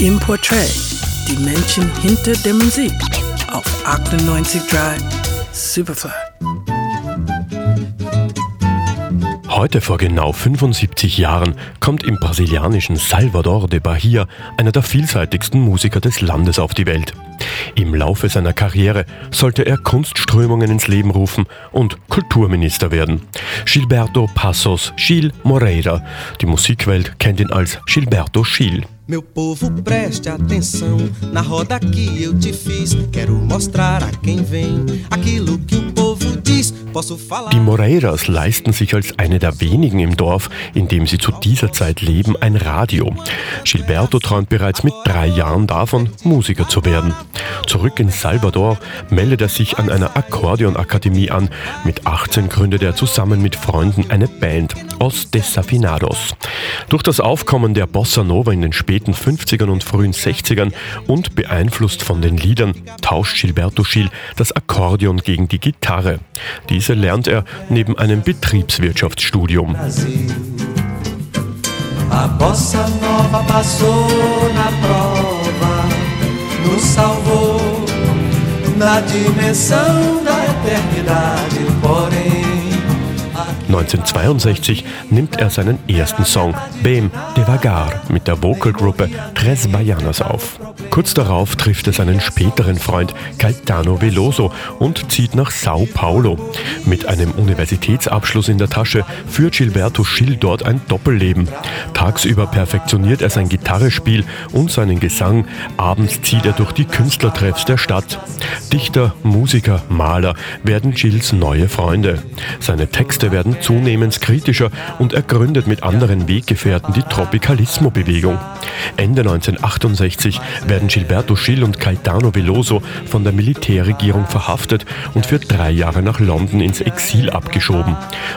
im Portrait, die Menschen hinter der Musik auf 98.3 Superfly. Heute vor genau 75 Jahren kommt im brasilianischen Salvador de Bahia einer der vielseitigsten Musiker des Landes auf die Welt. Im Laufe seiner Karriere sollte er Kunstströmungen ins Leben rufen und Kulturminister werden. Gilberto Passos Gil Moreira. Die Musikwelt kennt ihn als Gilberto Gil. Meu povo, preste atenção na roda que eu te fiz. Quero mostrar a quem vem aquilo que o povo diz. Posso falar. Die Moreiras leisten sich als eine der wenigen im Dorf, in dem sie zu dieser Zeit leben, ein Radio. Gilberto träumt bereits mit drei Jahren davon, Musiker zu werden. Zurück in Salvador meldet er sich an einer Akkordeonakademie an. Mit 18 gründet er zusammen mit Freunden eine Band, Os Desafinados. Durch das Aufkommen der Bossa Nova in den späten 50ern und frühen 60ern und beeinflusst von den Liedern tauscht Gilberto Gil das Akkordeon gegen die Gitarre. Diese lernt er neben einem Betriebswirtschaftsstudium. A bossa nova passou na prova, nos salvou na dimensão da eternidade, porém. 1962 nimmt er seinen ersten Song Bem Devagar mit der Vocalgruppe Tres Baianas auf. Kurz darauf trifft er seinen späteren Freund Caetano Veloso und zieht nach Sao Paulo. Mit einem Universitätsabschluss in der Tasche führt Gilberto Schill dort ein Doppelleben. Tagsüber perfektioniert er sein Gitarrespiel und seinen Gesang, abends zieht er durch die Künstlertreffs der Stadt. Dichter, Musiker, Maler werden Gills neue Freunde. Seine Texte werden zunehmend kritischer und er gründet mit anderen Weggefährten die Tropicalismo-Bewegung. Ende 1968 werden Gilberto Gil und Caetano Veloso von der Militärregierung verhaftet und für drei Jahre nach London ins Exil abgeschoben.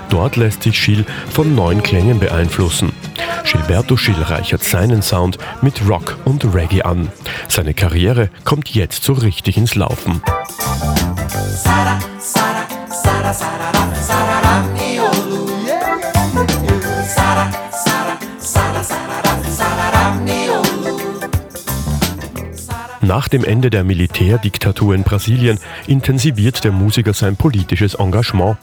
Dort lässt sich Gil von neuen Klängen beeinflussen. Gilberto Gil reichert seinen Sound mit Rock und Reggae an. Seine Karriere kommt jetzt so richtig ins Laufen. Sara, Sara, Sara, Nach dem Ende der Militärdiktatur in Brasilien intensiviert der Musiker sein politisches Engagement.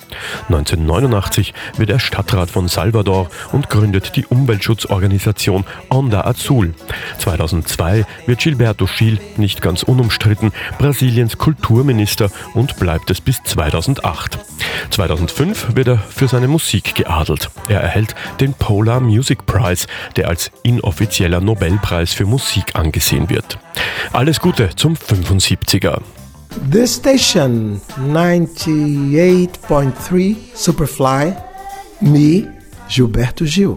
1989 wird er Stadtrat von Salvador und gründet die Umweltschutzorganisation Onda Azul. 2002 wird Gilberto Gil, nicht ganz unumstritten, Brasiliens Kulturminister und bleibt es bis 2008. 2005 wird er für seine Musik geadelt. Er erhält den Polar Music Prize, der als inoffizieller Nobelpreis für Musik angesehen wird. Alles Gute zum 75er. This station 98.3 Superfly, me, Gilberto Gil.